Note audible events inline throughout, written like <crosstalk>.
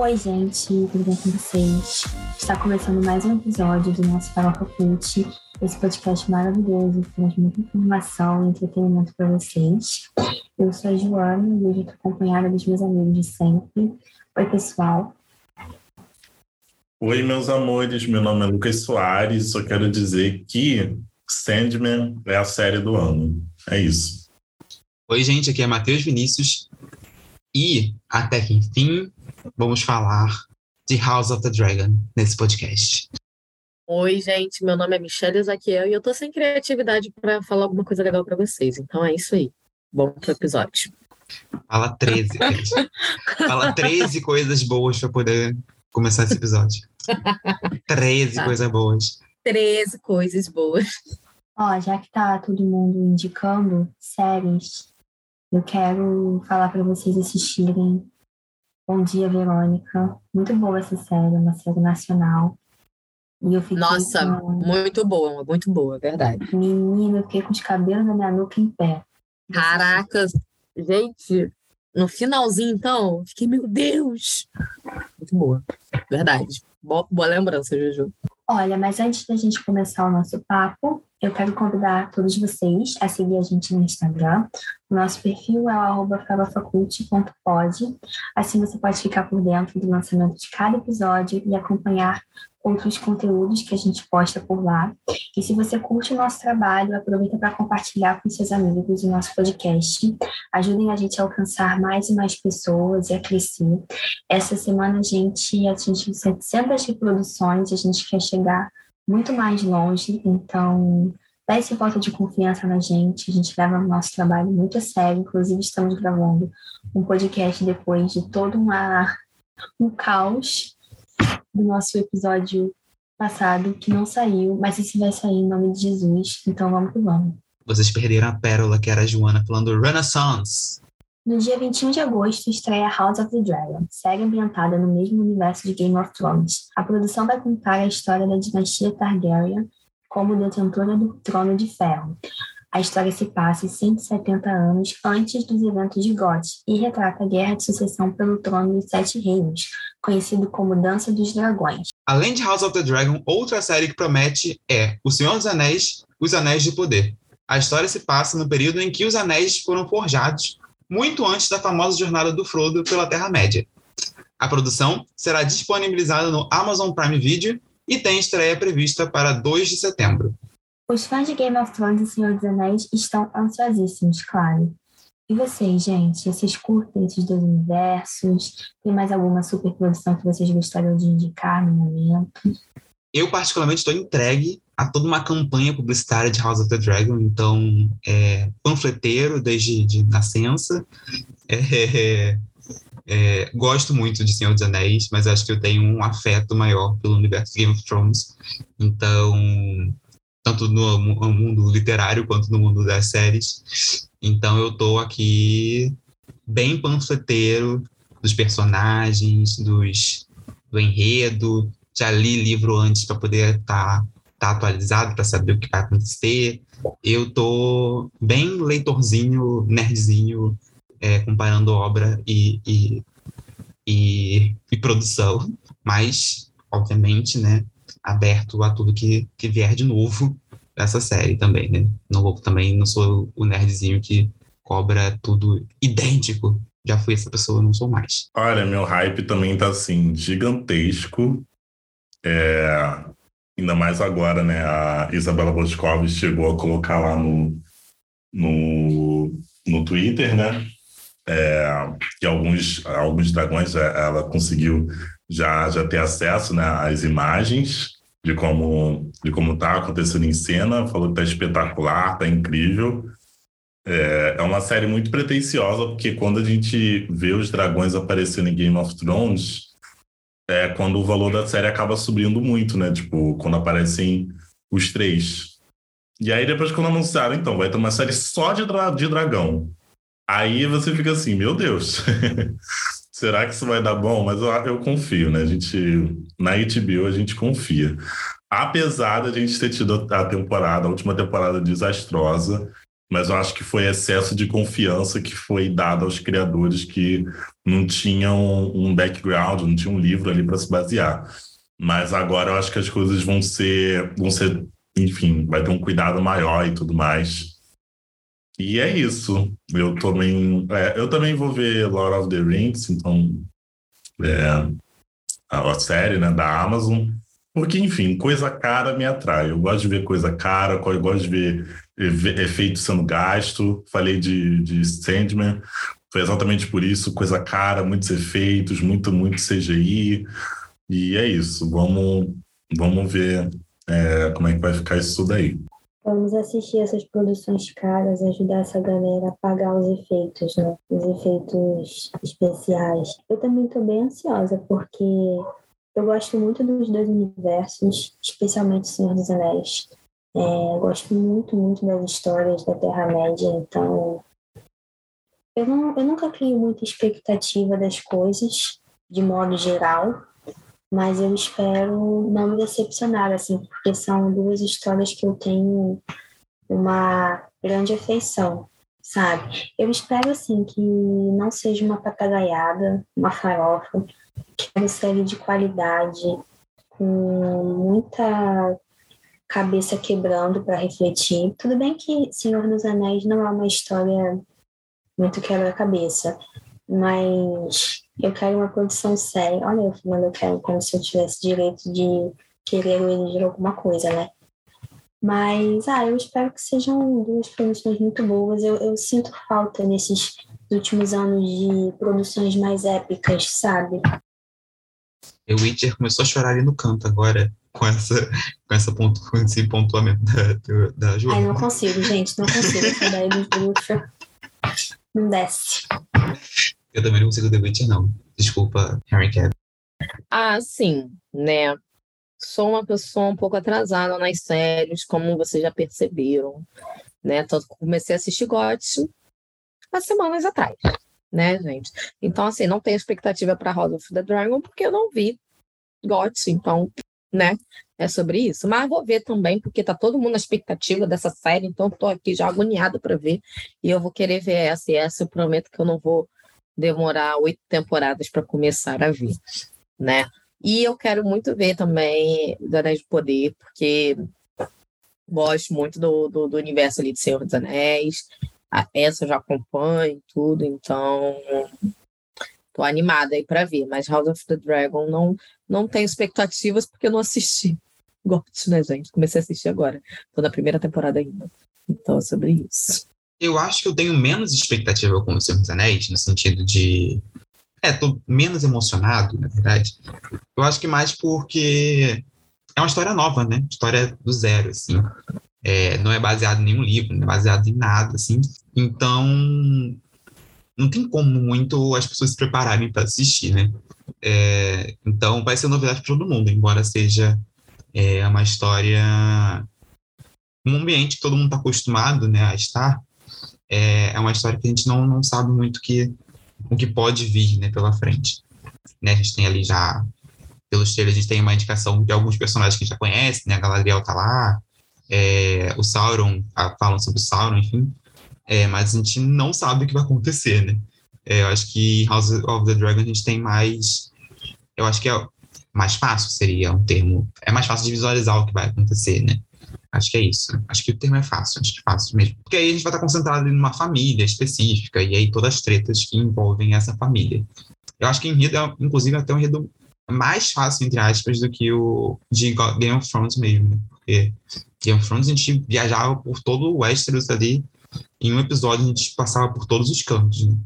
Oi, gente, tudo bem com vocês? Está começando mais um episódio do nosso Farofa Cult, esse podcast maravilhoso que traz muita informação e entretenimento para vocês. Eu sou a Joana e hoje estou acompanhada dos meus amigos de sempre. Oi, pessoal. Oi, meus amores, meu nome é Lucas Soares, só quero dizer que Sandman é a série do ano. É isso. Oi, gente, aqui é Matheus Vinícius e, até que enfim, vamos falar de House of the Dragon nesse podcast. Oi, gente, meu nome é Michelle Ezaquiel e eu tô sem criatividade para falar alguma coisa legal para vocês, então é isso aí. Bom pro episódio. Fala 13, <laughs> gente. Fala 13 coisas boas para poder começar esse episódio. 13 tá. coisas boas. 13 coisas boas. Ó, já que tá todo mundo indicando séries, eu quero falar para vocês assistirem Bom Dia, Verônica. Muito boa essa série, uma série nacional. E eu fiquei Nossa, com... muito boa, muito boa, verdade. Menina, eu fiquei com os cabelos da minha nuca em pé. Caracas, gente, no finalzinho, então, fiquei, meu Deus! Muito boa, verdade. Boa, boa lembrança, Juju. Olha, mas antes da gente começar o nosso papo, eu quero convidar todos vocês a seguir a gente no Instagram. Nosso perfil é o faculty.pod. Assim você pode ficar por dentro do lançamento de cada episódio e acompanhar outros conteúdos que a gente posta por lá. E se você curte o nosso trabalho, aproveita para compartilhar com seus amigos o nosso podcast. Ajudem a gente a alcançar mais e mais pessoas e a crescer. Essa semana a gente atingiu 700 reproduções, a gente quer chegar muito mais longe, então dá esse voto de confiança na gente, a gente leva o nosso trabalho muito a sério, inclusive estamos gravando um podcast depois de todo uma, um caos do nosso episódio passado, que não saiu, mas esse vai sair em nome de Jesus, então vamos que vamos. Vocês perderam a pérola que era a Joana falando Renaissance. No dia 21 de agosto estreia House of the Dragon, série ambientada no mesmo universo de Game of Thrones. A produção vai contar a história da dinastia Targaryen como detentora do Trono de Ferro. A história se passa 170 anos antes dos eventos de Goth e retrata a guerra de sucessão pelo trono dos Sete Reinos, conhecido como Dança dos Dragões. Além de House of the Dragon, outra série que promete é O Senhor dos Anéis, Os Anéis de Poder. A história se passa no período em que os anéis foram forjados, muito antes da famosa jornada do Frodo pela Terra-média. A produção será disponibilizada no Amazon Prime Video e tem estreia prevista para 2 de setembro. Os fãs de Game of Thrones e Senhor dos Anéis estão ansiosíssimos, claro. E vocês, gente? Vocês curtem esses dois universos? Tem mais alguma superprodução que vocês gostariam de indicar no momento? Eu, particularmente, estou entregue a toda uma campanha publicitária de House of the Dragon, então, é, panfleteiro desde de nascença. É, é, gosto muito de Senhor dos Anéis, mas acho que eu tenho um afeto maior pelo universo Game of Thrones. Então, tanto no mundo literário quanto no mundo das séries. Então eu tô aqui bem panfleteiro dos personagens, dos, do enredo. Já li livro antes para poder estar tá, tá atualizado, para saber o que vai acontecer. Eu tô bem leitorzinho, nerdzinho, é, comparando obra e, e, e, e produção. Mas, obviamente, né, aberto a tudo que, que vier de novo dessa série também, né? Não vou também, não sou o nerdzinho que cobra tudo idêntico. Já fui essa pessoa, não sou mais. Olha, meu hype também tá assim, gigantesco. É... Ainda mais agora, né? A Isabela Boscov chegou a colocar lá no, no, no Twitter, né? É, que alguns, alguns dragões ela conseguiu já, já ter acesso né, às imagens de como de como está acontecendo em cena. Falou que está espetacular, está incrível. É, é uma série muito pretensiosa, porque quando a gente vê os dragões aparecendo em Game of Thrones, é quando o valor da série acaba subindo muito, né? Tipo, quando aparecem os três. E aí, depois, quando anunciaram, então, vai ter uma série só de, dra de dragão. Aí você fica assim, meu Deus. <laughs> Será que isso vai dar bom? Mas eu, eu confio, né? A gente, na HBO a gente confia. Apesar da gente ter tido a temporada, a última temporada desastrosa, mas eu acho que foi excesso de confiança que foi dado aos criadores que não tinham um background, não tinham um livro ali para se basear. Mas agora eu acho que as coisas vão ser, vão ser, enfim, vai ter um cuidado maior e tudo mais. E é isso. Eu também, é, eu também vou ver Lord of the Rings, então é, a, série né, da Amazon. Porque, enfim, coisa cara me atrai. Eu gosto de ver coisa cara, eu gosto de ver efeito sendo gasto. Falei de, de Sandman, foi exatamente por isso, coisa cara, muitos efeitos, muito, muito CGI. E é isso, vamos, vamos ver é, como é que vai ficar isso tudo aí. Vamos assistir essas produções caras, ajudar essa galera a pagar os efeitos, né? Os efeitos especiais. Eu também estou bem ansiosa, porque eu gosto muito dos dois universos, especialmente Senhor dos Anéis. É, gosto muito, muito das histórias da Terra-média, então eu, não, eu nunca crio muita expectativa das coisas, de modo geral, mas eu espero não me decepcionar, assim, porque são duas histórias que eu tenho uma grande afeição, sabe? Eu espero, assim, que não seja uma papagaiada, uma farofa, que é uma série de qualidade, com muita cabeça quebrando para refletir. Tudo bem que Senhor dos Anéis não é uma história muito quebra-cabeça, mas eu quero uma produção séria. Olha, eu falando, eu quero como se eu tivesse direito de querer ou exigir alguma coisa, né? Mas, ah, eu espero que sejam duas produções muito boas. Eu, eu sinto falta nesses últimos anos de produções mais épicas, sabe? O Witcher começou a chorar ali no canto agora com essa, com essa ponto, com esse pontuamento da, da Joana. Ai, não consigo, gente, não consigo. Essa daí dos bruxa não desce. Eu também não consigo The Witcher, não. Desculpa, Harry Cavill. Ah, sim, né? Sou uma pessoa um pouco atrasada nas séries, como vocês já perceberam, né? Tanto que comecei a assistir GOT há semanas atrás, né, gente? Então, assim, não tenho expectativa para House of the Dragon porque eu não vi GOT, então né? É sobre isso. Mas vou ver também, porque tá todo mundo na expectativa dessa série, então tô aqui já agoniada para ver. E eu vou querer ver essa e essa. Eu prometo que eu não vou demorar oito temporadas para começar a ver, né? E eu quero muito ver também os Anéis do Poder, porque gosto muito do, do, do universo ali de Senhor dos Anéis. essa eu já acompanho tudo, então Tô animada aí para ver, mas House of the Dragon não, não tenho expectativas porque eu não assisti. Gosto, né, gente? Comecei a assistir agora. Tô na primeira temporada ainda. Então é sobre isso. Eu acho que eu tenho menos expectativa com o Senhor dos Anéis, no sentido de. É, tô menos emocionado, na verdade. Eu acho que mais porque é uma história nova, né? História do zero, assim. É, não é baseado em nenhum livro, não é baseado em nada, assim. Então, não tem como muito as pessoas se prepararem para assistir, né? É, então vai ser novidade para todo mundo, embora seja é, uma história, um ambiente que todo mundo está acostumado né, a estar, é, é, uma história que a gente não, não sabe muito que, o que pode vir né, pela frente. Né, a gente tem ali já, pelos trailers, a gente tem uma indicação de alguns personagens que a gente já conhece, né, a Galadriel tá lá, é, o Sauron, falam sobre o Sauron, enfim, é, mas a gente não sabe o que vai acontecer, né? É, eu acho que House of the Dragon a gente tem mais. Eu acho que é mais fácil, seria um termo. É mais fácil de visualizar o que vai acontecer, né? Acho que é isso. Acho que o termo é fácil, acho que é fácil mesmo. Porque aí a gente vai estar concentrado em uma família específica, e aí todas as tretas que envolvem essa família. Eu acho que enredo é, inclusive, até um enredo mais fácil, entre aspas, do que o de Game of Thrones mesmo. Né? Porque Game of Thrones a gente viajava por todo o Westeros ali, em um episódio a gente passava por todos os cantos, né?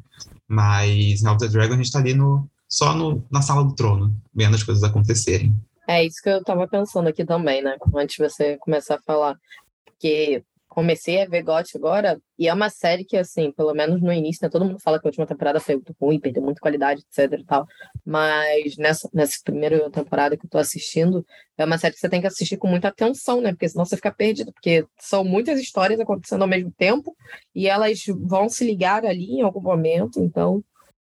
Mas em the Dragon a gente tá ali no, só no, na sala do trono, vendo as coisas acontecerem. É isso que eu tava pensando aqui também, né? Antes de você começar a falar. Porque comecei a ver GOT agora, e é uma série que, assim, pelo menos no início, né, todo mundo fala que a última temporada foi muito ruim, perdeu muita qualidade, etc e tal, mas nessa, nessa primeira temporada que eu tô assistindo, é uma série que você tem que assistir com muita atenção, né, porque senão você fica perdido, porque são muitas histórias acontecendo ao mesmo tempo, e elas vão se ligar ali em algum momento, então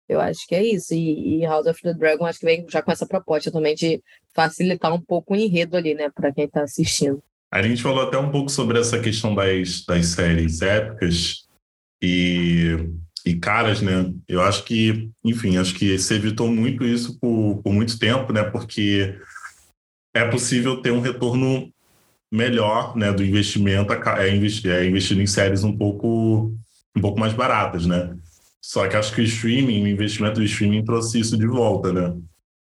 eu acho que é isso. E, e, House of the Dragon acho que vem já com essa proposta também de facilitar um pouco o enredo ali, né, para quem está assistindo. A gente falou até um pouco sobre essa questão das, das séries épicas e, e caras, né? Eu acho que, enfim, acho que se evitou muito isso por, por muito tempo, né? Porque é possível ter um retorno melhor né, do investimento é investir, é em séries um pouco, um pouco mais baratas, né? Só que acho que o streaming, o investimento do streaming trouxe isso de volta, né?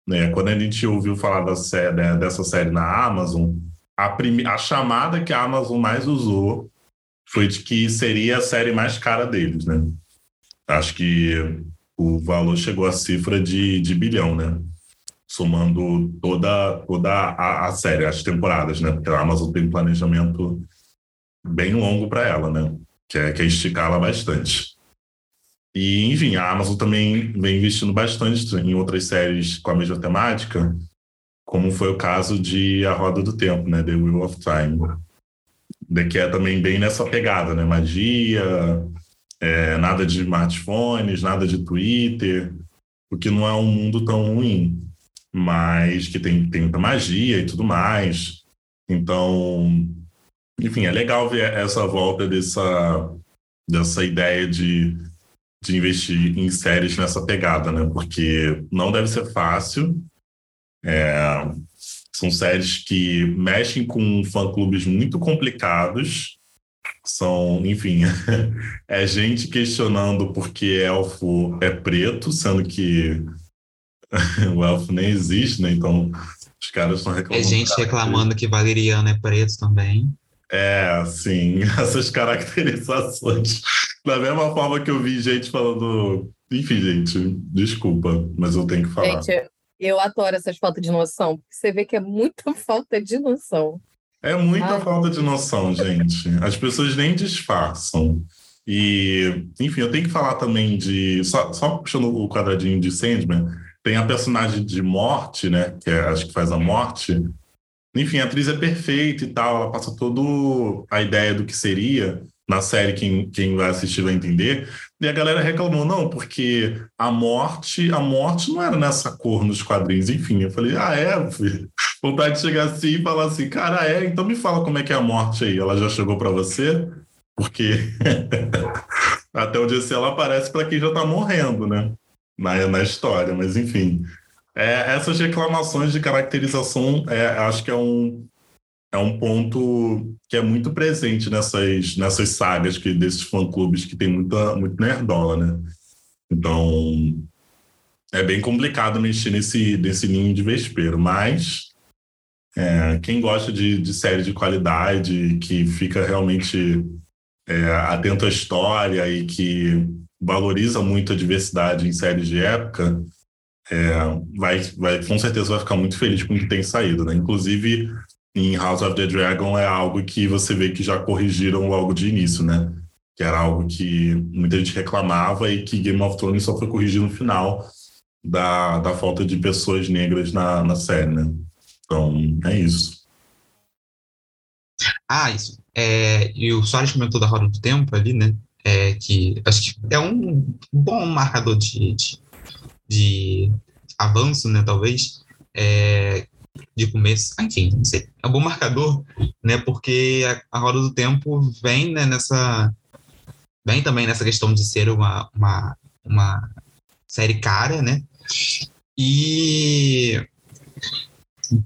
né? Quando a gente ouviu falar da série, né, dessa série na Amazon, a, a chamada que a Amazon mais usou foi de que seria a série mais cara deles, né? Acho que o valor chegou à cifra de, de bilhão, né? somando toda, toda a, a, série, as temporadas, né? Porque a Amazon tem um planejamento bem longo para ela, né? Que é, que é esticá-la bastante. E, enfim, a Amazon também vem investindo bastante em outras séries com a mesma temática, como foi o caso de A Roda do Tempo, né? The Wheel of Time. Que é também bem nessa pegada, né? Magia, é, nada de smartphones, nada de Twitter, o que não é um mundo tão ruim mas que tem, tem muita magia e tudo mais. Então, enfim, é legal ver essa volta dessa, dessa ideia de, de investir em séries nessa pegada, né? Porque não deve ser fácil. É, são séries que mexem com fã-clubes muito complicados. São, enfim, <laughs> é gente questionando porque elfo é preto, sendo que <laughs> o elfo nem existe, né? Então os caras estão reclamando. É gente reclamando que valeriano é preto também. É, sim, <laughs> essas caracterizações. Da mesma forma que eu vi gente falando. Enfim, gente, desculpa, mas eu tenho que falar. Gente, eu adoro essas faltas de noção, porque você vê que é muita <laughs> falta de noção. É muita falta de noção, gente. As pessoas nem disfarçam. E, enfim, eu tenho que falar também de. Só, só puxando o quadradinho de Sandman, tem a personagem de Morte, né? Que é, acho que faz a Morte. Enfim, a atriz é perfeita e tal. Ela passa toda a ideia do que seria na série, quem, quem vai assistir vai entender. E a galera reclamou, não, porque a morte, a morte não era nessa cor nos quadrinhos. Enfim, eu falei, ah, é? Vontade de chegar assim e falar assim, cara, é, então me fala como é que é a morte aí. Ela já chegou para você? Porque <laughs> até onde esse ela aparece para quem já tá morrendo, né? na, na história, mas enfim. É, essas reclamações de caracterização, é, acho que é um, é um ponto que é muito presente nessas, nessas sagas que, desses fã-clubes que tem muita, muito nerdola, né? Então, é bem complicado mexer nesse, nesse ninho de vespeiro, mas é, quem gosta de, de série de qualidade, que fica realmente é, atento à história e que valoriza muito a diversidade em séries de época, é, vai, vai, com certeza vai ficar muito feliz com o que tem saído. Né? Inclusive, em House of the Dragon é algo que você vê que já corrigiram logo de início, né? Que era algo que muita gente reclamava e que Game of Thrones só foi corrigir no final da, da falta de pessoas negras na, na série, né? Então, é isso. Ah, isso. É, e o Soares comentou da Roda do Tempo ali, né? é, que acho que é um bom marcador de, de, de avanço, né, talvez, é, de começo, enfim, não sei, é um bom marcador, né, porque a, a roda do tempo vem né, nessa, vem também nessa questão de ser uma, uma, uma série cara, né, e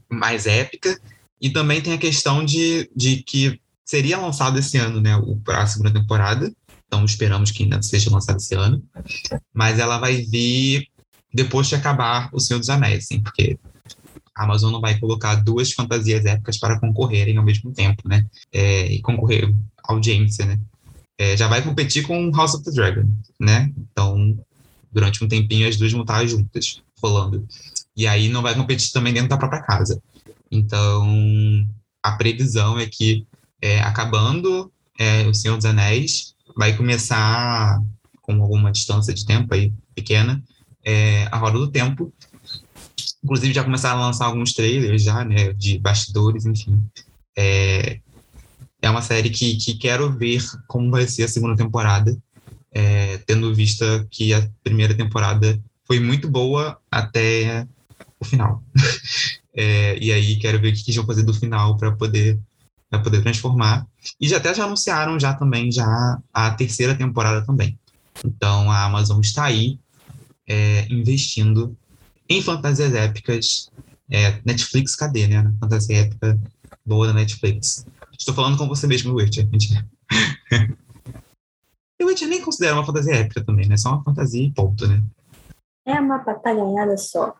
mais épica, e também tem a questão de, de que seria lançado esse ano, né, a segunda temporada, então esperamos que ainda seja lançada esse ano. Mas ela vai vir depois de acabar O Senhor dos Anéis, assim, porque a Amazon não vai colocar duas fantasias épicas para concorrerem ao mesmo tempo, né? É, e concorrer audiência, né? É, já vai competir com House of the Dragon, né? Então, durante um tempinho, as duas vão estar juntas, rolando. E aí não vai competir também dentro da própria casa. Então, a previsão é que, é, acabando é, O Senhor dos Anéis, vai começar com alguma distância de tempo aí pequena é, a roda do tempo. Inclusive já começaram a lançar alguns trailers já, né, de bastidores, enfim. É, é uma série que, que quero ver como vai ser a segunda temporada, é, tendo vista que a primeira temporada foi muito boa até o final. <laughs> é, e aí quero ver o que eles vão fazer do final para poder para poder transformar. E já até já anunciaram já também já a terceira temporada também. Então a Amazon está aí é, investindo em fantasias épicas. É, Netflix, cadê, né? Fantasia épica boa da Netflix. Estou falando com você mesmo, Witcher. E o Witcher nem considera uma fantasia épica também, né? Só uma fantasia e ponto, né? É uma patalhada só.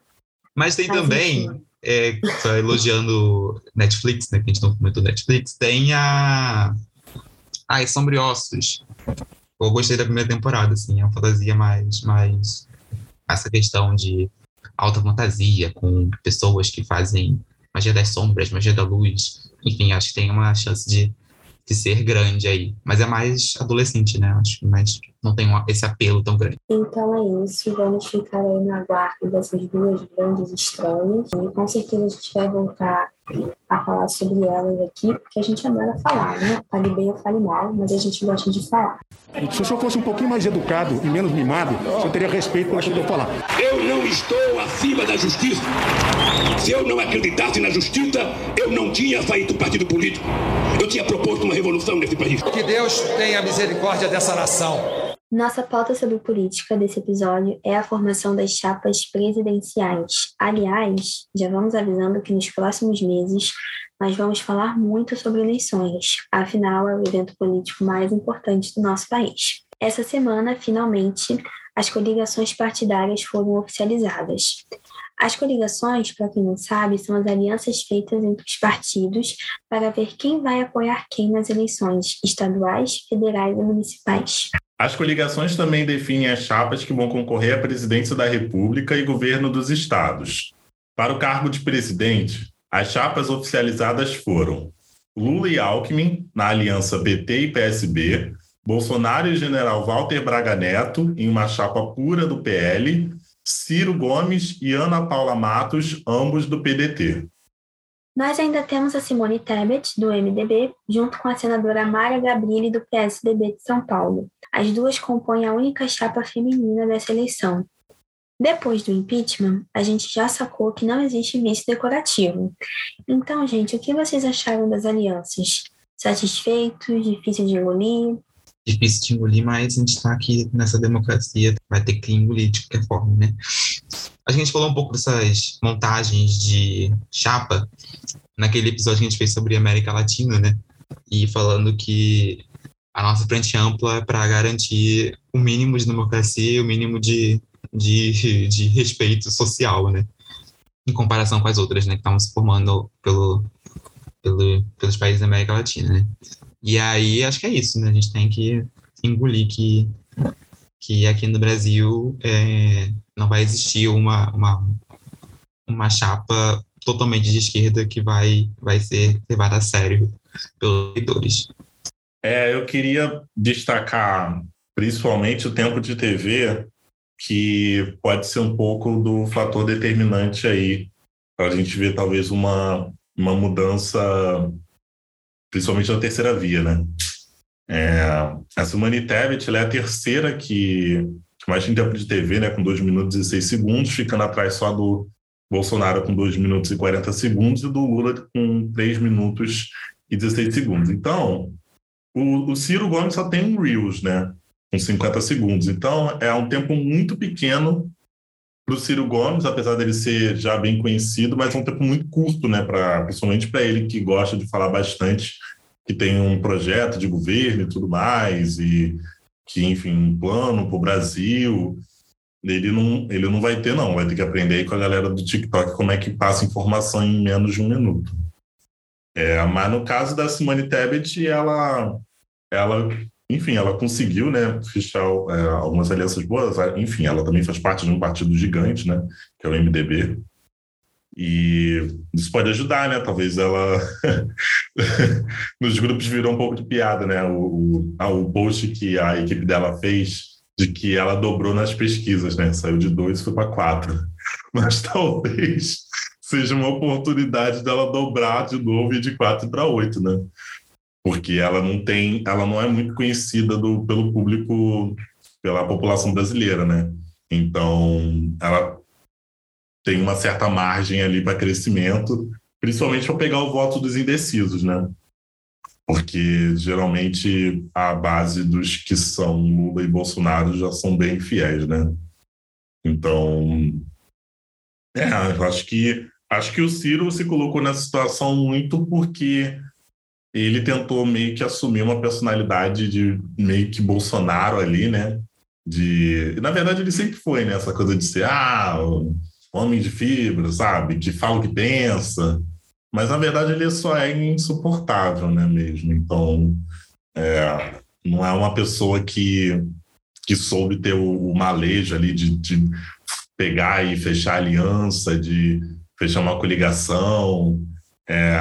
Mas tem também, é, só elogiando Netflix, né? Que a gente não comentou Netflix, tem a. Ai, Sombriossos. Eu gostei da primeira temporada, assim, é uma fantasia mais, mais essa questão de alta fantasia, com pessoas que fazem magia das sombras, magia da luz. Enfim, acho que tem uma chance de de ser grande aí. Mas é mais adolescente, né? Acho que mais não tem esse apelo tão grande. Então é isso. Vamos ficar aí no aguardo dessas duas grandes estrelas. E com certeza a gente vai voltar a falar sobre elas aqui, porque a gente adora falar, né? Fale bem ou fale mal, mas a gente gosta de falar. Se o senhor fosse um pouquinho mais educado e menos mimado, o senhor teria respeito pelo que eu vou falar. Eu não estou acima da justiça. Se eu não acreditasse na justiça, eu não tinha feito partido político. Eu tinha proposto uma revolução nesse país. Que Deus tenha misericórdia dessa nação. Nossa pauta sobre política desse episódio é a formação das chapas presidenciais. Aliás, já vamos avisando que nos próximos meses nós vamos falar muito sobre eleições, afinal é o evento político mais importante do nosso país. Essa semana, finalmente, as coligações partidárias foram oficializadas. As coligações, para quem não sabe, são as alianças feitas entre os partidos para ver quem vai apoiar quem nas eleições estaduais, federais e municipais. As coligações também definem as chapas que vão concorrer à presidência da República e governo dos estados. Para o cargo de presidente, as chapas oficializadas foram Lula e Alckmin, na aliança PT e PSB, Bolsonaro e general Walter Braga Neto, em uma chapa pura do PL, Ciro Gomes e Ana Paula Matos, ambos do PDT. Nós ainda temos a Simone Tebet, do MDB, junto com a senadora Mara Gabrilli, do PSDB de São Paulo. As duas compõem a única chapa feminina dessa eleição. Depois do impeachment, a gente já sacou que não existe vice decorativo. Então, gente, o que vocês acharam das alianças? Satisfeitos? Difícil de engolir? difícil de engolir, mas a gente está aqui nessa democracia, vai ter que engolir de qualquer forma, né? A gente falou um pouco dessas montagens de chapa naquele episódio que a gente fez sobre América Latina, né? E falando que a nossa frente ampla é para garantir o mínimo de democracia, o mínimo de, de, de respeito social, né? Em comparação com as outras, né? Que estavam se formando pelo, pelo, pelos países da América Latina, né? E aí, acho que é isso, né? A gente tem que engolir que, que aqui no Brasil é, não vai existir uma, uma, uma chapa totalmente de esquerda que vai, vai ser levada a sério pelos leitores. É, eu queria destacar principalmente o tempo de TV, que pode ser um pouco do fator determinante aí, para a gente ver talvez uma, uma mudança principalmente na terceira via, né? É, a Simone Tebet é a terceira que, que mais tem tempo de TV, né? Com 2 minutos e 6 segundos, ficando atrás só do Bolsonaro com 2 minutos e 40 segundos e do Lula com 3 minutos e 16 segundos. Então, o, o Ciro Gomes só tem um Reels, né? Com 50 segundos. Então, é um tempo muito pequeno para o Ciro Gomes, apesar dele ser já bem conhecido, mas é um tempo muito curto, né, pra, principalmente para ele que gosta de falar bastante, que tem um projeto de governo e tudo mais, e que, enfim, um plano para o Brasil. Ele não, ele não vai ter, não. Vai ter que aprender aí com a galera do TikTok como é que passa informação em menos de um minuto. É, mas no caso da Simone Tebet, ela, ela enfim, ela conseguiu, né, fechar é, algumas alianças boas. Enfim, ela também faz parte de um partido gigante, né, que é o MDB. E isso pode ajudar, né? Talvez ela. <laughs> Nos grupos virou um pouco de piada, né? O, o, ah, o post que a equipe dela fez de que ela dobrou nas pesquisas, né? Saiu de dois e foi para quatro. <laughs> Mas talvez seja uma oportunidade dela dobrar de novo e de quatro para oito, né? porque ela não tem, ela não é muito conhecida do, pelo público, pela população brasileira, né? Então, ela tem uma certa margem ali para crescimento, principalmente para pegar o voto dos indecisos, né? porque geralmente a base dos que são Lula e Bolsonaro já são bem fiéis, né? Então, é, acho que acho que o Ciro se colocou nessa situação muito porque ele tentou meio que assumir uma personalidade de meio que Bolsonaro ali, né? De, na verdade ele sempre foi né? coisa de ser ah, homem de fibra, sabe? Que fala o que pensa. Mas na verdade ele só é insuportável, né, mesmo. Então, é, não é uma pessoa que, que soube ter o, o malejo ali de, de pegar e fechar aliança, de fechar uma coligação. É,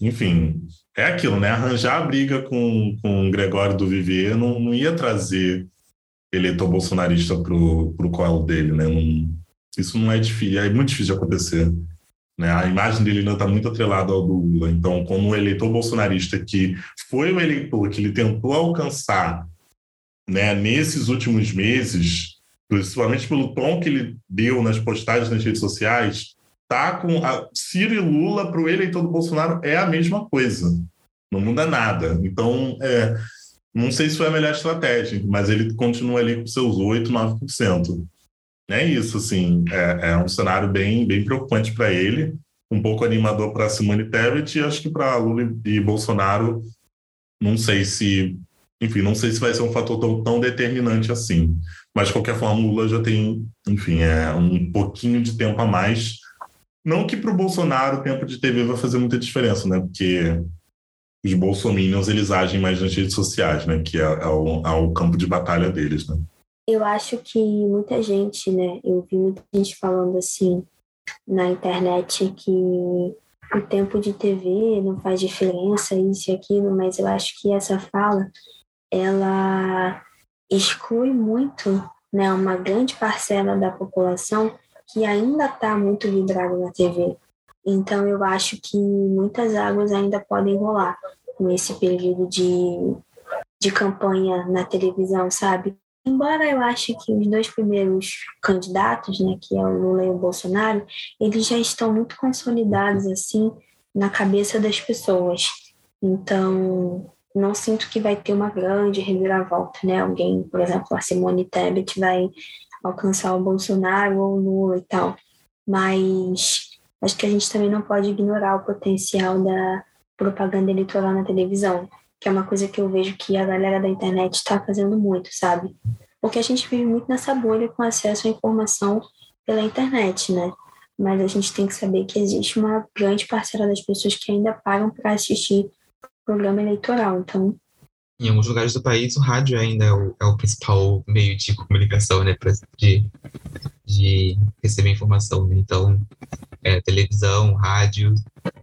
enfim, é aquilo, né? Arranjar a briga com, com o Gregório do Viver não, não ia trazer eleitor bolsonarista para o colo dele, né? Não, isso não é difícil, é muito difícil de acontecer. Né? A imagem dele ainda está muito atrelada ao do Lula. Então, como o eleitor bolsonarista que foi o eleitor que ele tentou alcançar né, nesses últimos meses, principalmente pelo tom que ele deu nas postagens nas redes sociais, tá com a Ciro e Lula para o eleitor do Bolsonaro é a mesma coisa. Não muda nada. Então, é, não sei se foi a melhor estratégia, mas ele continua ali com seus 8, 9% é isso, assim, é, é um cenário bem, bem preocupante para ele, um pouco animador para Simone Tebet e acho que para Lula e Bolsonaro, não sei se, enfim, não sei se vai ser um fator tão, tão determinante assim. Mas de qualquer forma, Lula já tem, enfim, é um pouquinho de tempo a mais. Não que para o Bolsonaro o tempo de TV vai fazer muita diferença, né? Porque os bolsominions eles agem mais nas redes sociais, né? Que é, é, o, é o campo de batalha deles, né? Eu acho que muita gente, né? Eu vi muita gente falando assim na internet que o tempo de TV não faz diferença, isso e aquilo, mas eu acho que essa fala ela exclui muito, né, uma grande parcela da população que ainda está muito vidrada na TV. Então eu acho que muitas águas ainda podem rolar nesse período de, de campanha na televisão, sabe? Embora eu ache que os dois primeiros candidatos, né, que é o Lula e o Bolsonaro, eles já estão muito consolidados assim na cabeça das pessoas. Então, não sinto que vai ter uma grande reviravolta, né? Alguém, por exemplo, a Simone Tebet vai alcançar o Bolsonaro ou o Lula e tal. Mas acho que a gente também não pode ignorar o potencial da propaganda eleitoral na televisão que é uma coisa que eu vejo que a galera da internet está fazendo muito, sabe? Porque a gente vive muito nessa bolha com acesso à informação pela internet, né? Mas a gente tem que saber que existe uma grande parcela das pessoas que ainda pagam para assistir programa eleitoral. Então, em alguns lugares do país, o rádio ainda é o, é o principal meio de comunicação, né, pra, de, de receber informação. Né? Então, é, televisão, rádio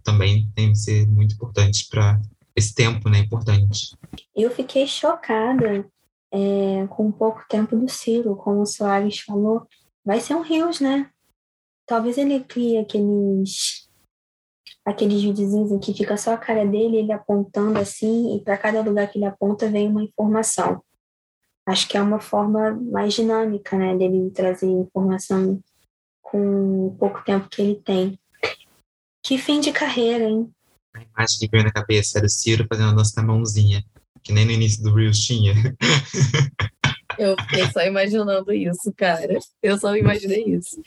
também tem que ser muito importante para esse tempo, né, importante. Eu fiquei chocada é, com pouco tempo do Ciro, como o Soares falou, vai ser um Rios, né? Talvez ele crie aqueles aqueles videozinhos em que fica só a cara dele, ele apontando assim, e para cada lugar que ele aponta vem uma informação. Acho que é uma forma mais dinâmica, né, dele trazer informação com o pouco tempo que ele tem. Que fim de carreira, hein? A imagem que veio na cabeça era o Ciro fazendo a da mãozinha, que nem no início do Reels tinha. <laughs> Eu fiquei só imaginando isso, cara. Eu só imaginei isso.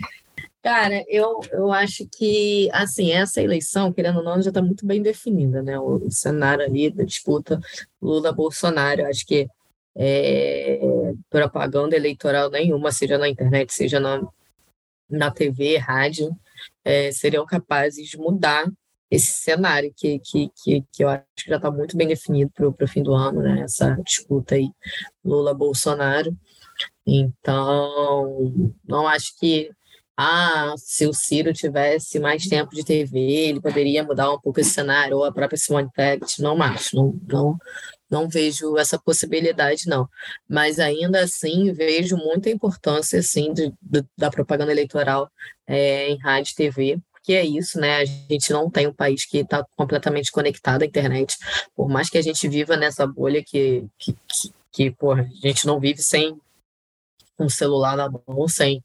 Cara, eu, eu acho que, assim, essa eleição, querendo ou não, já está muito bem definida, né? O, o cenário ali da disputa Lula-Bolsonaro. Acho que é, propaganda eleitoral nenhuma, seja na internet, seja na, na TV, rádio, é, seriam capazes de mudar esse cenário que, que, que, que eu acho que já está muito bem definido para o fim do ano, né? Essa disputa aí Lula-Bolsonaro. Então, não acho que ah, se o Ciro tivesse mais tempo de TV, ele poderia mudar um pouco esse cenário, ou a própria Simone Tebet, não acho, não, não, não vejo essa possibilidade, não. Mas ainda assim, vejo muita importância, assim, de, de da propaganda eleitoral é, em rádio e TV, que é isso, né? A gente não tem um país que está completamente conectado à internet, por mais que a gente viva nessa bolha que, que, que, que porra, a gente não vive sem um celular na mão, sem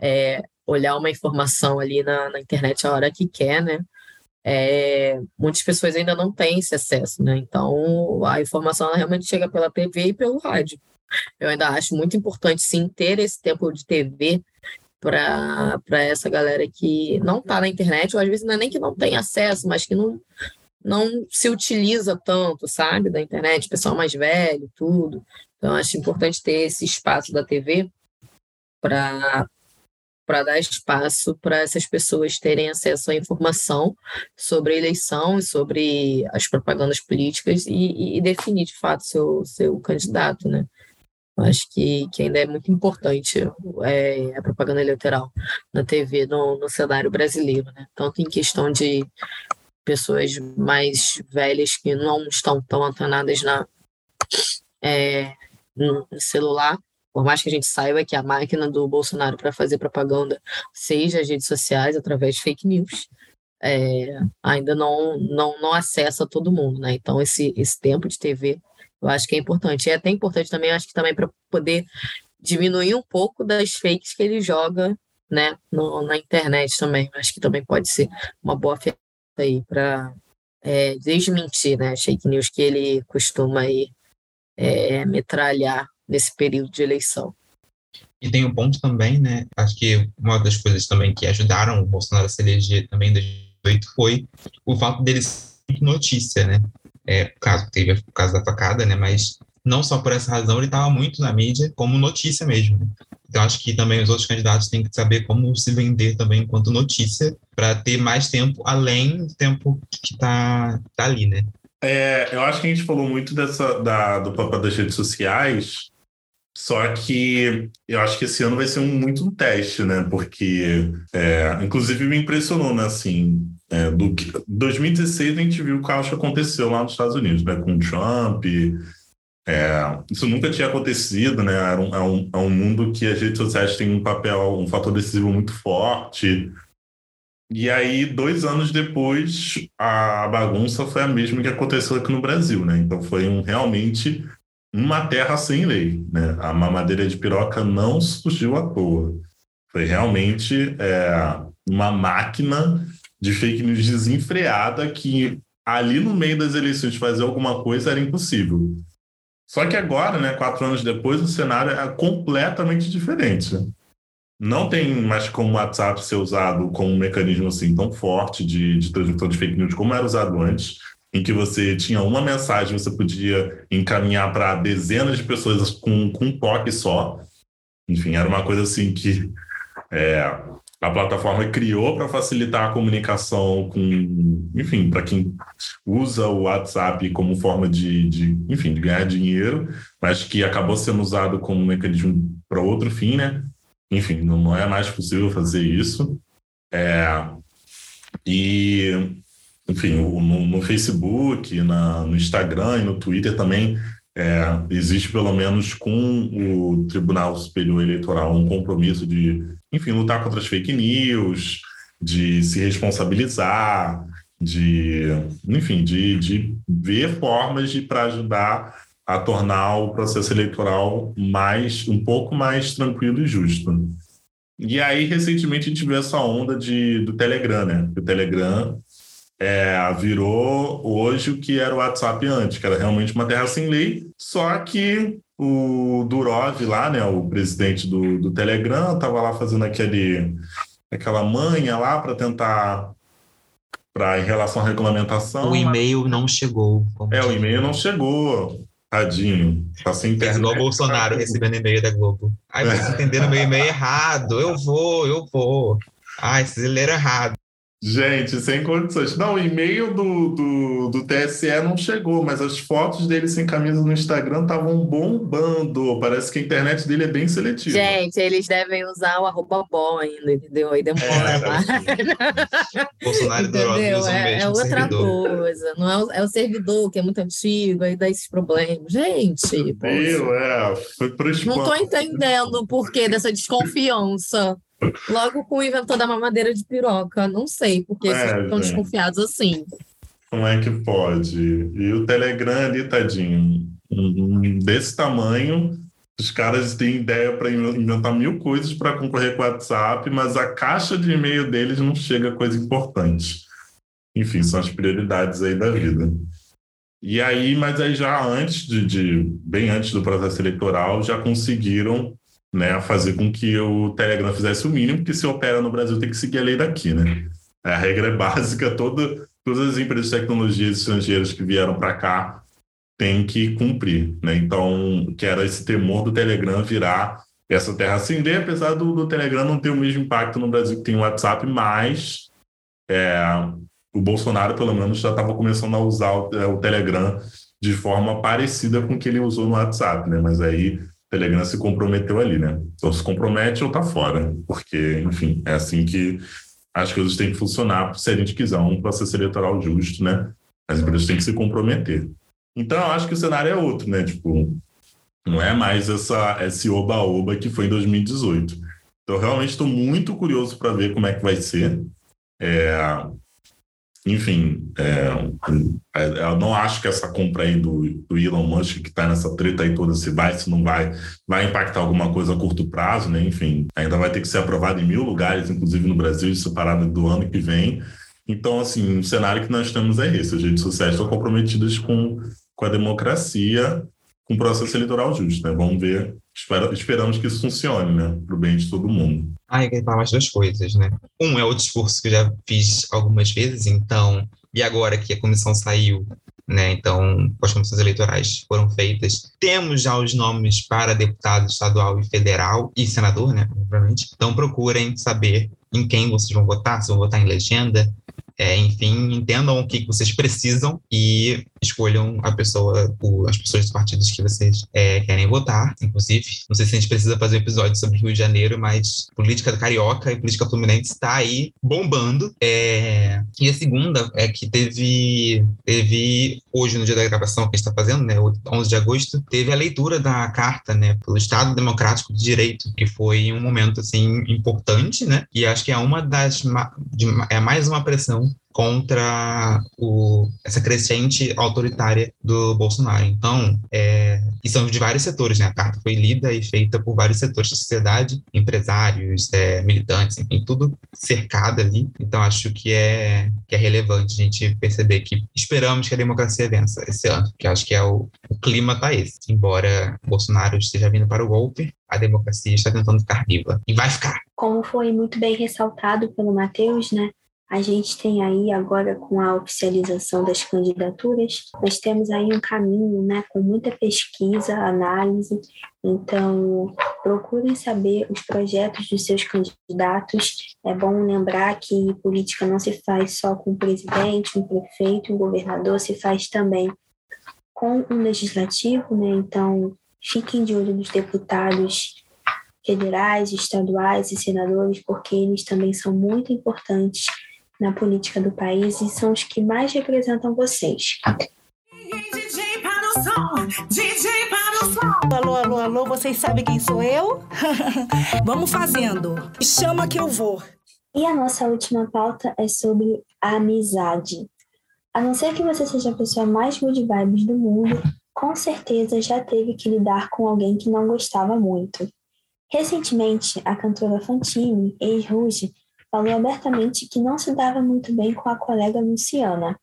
é, olhar uma informação ali na, na internet a hora que quer, né? é, muitas pessoas ainda não têm esse acesso, né? Então, a informação realmente chega pela TV e pelo rádio. Eu ainda acho muito importante, sim, ter esse tempo de TV para essa galera que não está na internet, ou às vezes não é nem que não tem acesso, mas que não, não se utiliza tanto, sabe, da internet, pessoal mais velho, tudo. Então, acho importante ter esse espaço da TV para para dar espaço para essas pessoas terem acesso à informação sobre a eleição e sobre as propagandas políticas e, e definir de fato seu, seu candidato, né? Acho que, que ainda é muito importante é, a propaganda eleitoral na TV no, no cenário brasileiro, né? Tanto em questão de pessoas mais velhas que não estão tão antenadas na, é, no celular, por mais que a gente saiba que a máquina do Bolsonaro para fazer propaganda seja as redes sociais através de fake news, é, ainda não, não, não acessa todo mundo, né? Então, esse, esse tempo de TV eu acho que é importante. É até importante também, acho que também para poder diminuir um pouco das fakes que ele joga né, no, na internet também. Acho que também pode ser uma boa ferramenta aí para é, desmentir né, as fake news que ele costuma aí, é, metralhar nesse período de eleição. E tem um ponto também, né? Acho que uma das coisas também que ajudaram o Bolsonaro a se eleger também em 2018 foi o fato dele ser notícia, né? É, caso teve o caso da facada, né? Mas não só por essa razão ele estava muito na mídia como notícia mesmo. Né? Então acho que também os outros candidatos têm que saber como se vender também enquanto notícia para ter mais tempo além do tempo que está tá ali, né? É, eu acho que a gente falou muito dessa da, do papel das redes sociais, só que eu acho que esse ano vai ser um, muito um teste, né? Porque, é, inclusive, me impressionou, né? Assim, é, do que 2016 a gente viu o caos que aconteceu lá nos Estados Unidos, né? Com Trump. É, isso nunca tinha acontecido, né? É um, é, um, é um mundo que as redes sociais têm um papel, um fator decisivo muito forte. E aí, dois anos depois, a bagunça foi a mesma que aconteceu aqui no Brasil, né? Então foi um, realmente uma terra sem lei. Né? A mamadeira de piroca não surgiu à toa. Foi realmente é, uma máquina de fake news desenfreada que ali no meio das eleições fazer alguma coisa era impossível. Só que agora, né, quatro anos depois, o cenário é completamente diferente. Não tem mais como o WhatsApp ser usado como um mecanismo assim tão forte de, de transmissão de fake news como era usado antes em que você tinha uma mensagem, você podia encaminhar para dezenas de pessoas com, com um toque só. Enfim, era uma coisa assim que é, a plataforma criou para facilitar a comunicação com, enfim, para quem usa o WhatsApp como forma de, de, enfim, de ganhar dinheiro, mas que acabou sendo usado como mecanismo para outro fim, né? Enfim, não, é mais possível fazer isso. É, e enfim, no, no Facebook, na, no Instagram e no Twitter também é, existe pelo menos com o Tribunal Superior Eleitoral um compromisso de, enfim, lutar contra as fake news, de se responsabilizar, de, enfim, de, de ver formas de para ajudar a tornar o processo eleitoral mais um pouco mais tranquilo e justo. E aí, recentemente, a gente viu essa onda de, do Telegram, né? O Telegram é, virou hoje o que era o WhatsApp antes, que era realmente uma terra sem lei, só que o Durov lá, né, o presidente do, do Telegram, estava lá fazendo aquele, aquela manha lá para tentar para em relação à regulamentação. O e-mail não chegou. É, o e-mail não chegou. Tadinho. Tá sem internet. igual o <laughs> Bolsonaro recebendo e-mail da Globo. Ai, vocês entenderam meu e-mail errado. Eu vou, eu vou. Ai, vocês leram errado. Gente, sem condições. Não, o e-mail do, do, do, TSE não chegou, mas as fotos dele sem camisa no Instagram estavam bombando. Parece que a internet dele é bem seletiva. Gente, eles devem usar o arroba bom ainda, entendeu? Aí demora é, mais. Bolsonaro entendeu? É, é outra servidor. coisa. Não é o, é o servidor que é muito antigo, aí dá esses problemas. Gente, Meu, é, foi pro Não estou entendendo o porquê dessa desconfiança. Logo com o inventor da mamadeira de piroca. Não sei porque é, vocês estão desconfiados assim. Como é que pode? E o Telegram ali, tadinho, desse tamanho, os caras têm ideia para inventar mil coisas para concorrer com o WhatsApp, mas a caixa de e-mail deles não chega a coisa importante. enfim, são as prioridades aí da vida. E aí, mas aí já antes de, de bem antes do processo eleitoral, já conseguiram né, fazer com que o Telegram fizesse o mínimo, porque se opera no Brasil tem que seguir a lei daqui, né? A regra é básica, toda, todas as empresas de tecnologia estrangeiras que vieram para cá têm que cumprir, né? Então, que era esse temor do Telegram virar essa terra acender, apesar do, do Telegram não ter o mesmo impacto no Brasil que tem o WhatsApp, mas é, o Bolsonaro, pelo menos, já estava começando a usar o, é, o, Telegram de forma parecida com o que ele usou no WhatsApp, né? Mas aí Telegram se comprometeu ali, né? Então se compromete ou tá fora, porque, enfim, é assim que as coisas têm que funcionar se a gente quiser um processo eleitoral justo, né? As empresas têm que se comprometer. Então, eu acho que o cenário é outro, né? Tipo, não é mais essa, esse oba-oba que foi em 2018. Então, realmente estou muito curioso para ver como é que vai ser. É, enfim, é, é, eu não acho que essa compra aí do, do Elon Musk, que está nessa treta aí toda, se vai, se não vai, vai impactar alguma coisa a curto prazo, né? Enfim, ainda vai ter que ser aprovado em mil lugares, inclusive no Brasil, separado do ano que vem. Então, assim, o cenário que nós temos é esse: as redes sociais estão comprometidas com, com a democracia um processo eleitoral justo, né? Vamos ver, espera, esperamos que isso funcione, né? Para o bem de todo mundo. Ah, queria falar mais duas coisas, né? Um é o discurso que eu já fiz algumas vezes, então, e agora que a comissão saiu, né? Então, as comissões eleitorais foram feitas. Temos já os nomes para deputado estadual e federal e senador, né? Obviamente. Então, procurem saber em quem vocês vão votar, se vão votar em legenda, é, enfim, entendam o que vocês precisam e escolham a pessoa, as pessoas dos partidos que vocês é, querem votar, inclusive. Não sei se a gente precisa fazer um episódio sobre Rio de Janeiro, mas política carioca e política fluminense está aí bombando. É... E a segunda é que teve, teve hoje, no dia da gravação que a gente está fazendo, né, 11 de agosto, teve a leitura da carta, né, pelo Estado Democrático de Direito, que foi um momento, assim, importante, né, e acho que é uma das, é mais uma pressão contra o, essa crescente autoritária do Bolsonaro. Então, é, e são de vários setores, né? A carta foi lida e feita por vários setores da sociedade, empresários, é, militantes, enfim, tudo cercado ali. Então, acho que é, que é relevante a gente perceber que esperamos que a democracia vença esse ano, que acho que é o, o clima tá esse. Embora Bolsonaro esteja vindo para o golpe, a democracia está tentando ficar viva e vai ficar. Como foi muito bem ressaltado pelo Matheus, né? A gente tem aí agora com a oficialização das candidaturas, nós temos aí um caminho, né, com muita pesquisa, análise. Então, procurem saber os projetos dos seus candidatos. É bom lembrar que política não se faz só com o presidente, um prefeito, um governador, se faz também com o legislativo, né? Então, fiquem de olho nos deputados federais, estaduais e senadores, porque eles também são muito importantes na política do país e são os que mais representam vocês. Alô, alô, alô, vocês sabem quem sou eu? <laughs> Vamos fazendo. Chama que eu vou. E a nossa última pauta é sobre a amizade. A não ser que você seja a pessoa mais good vibes do mundo, com certeza já teve que lidar com alguém que não gostava muito. Recentemente, a cantora Fantine, ex-Ruge, falou abertamente que não se dava muito bem com a colega Luciana.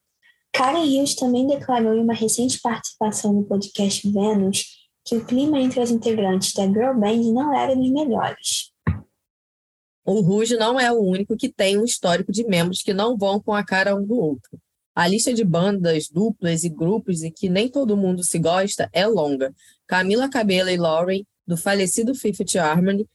Karen Hills também declarou em uma recente participação no podcast Vênus que o clima entre as integrantes da girl band não era dos melhores. O Ruge não é o único que tem um histórico de membros que não vão com a cara um do outro. A lista de bandas, duplas e grupos em que nem todo mundo se gosta é longa. Camila Cabello e Lauren, do falecido Fifth Harmony,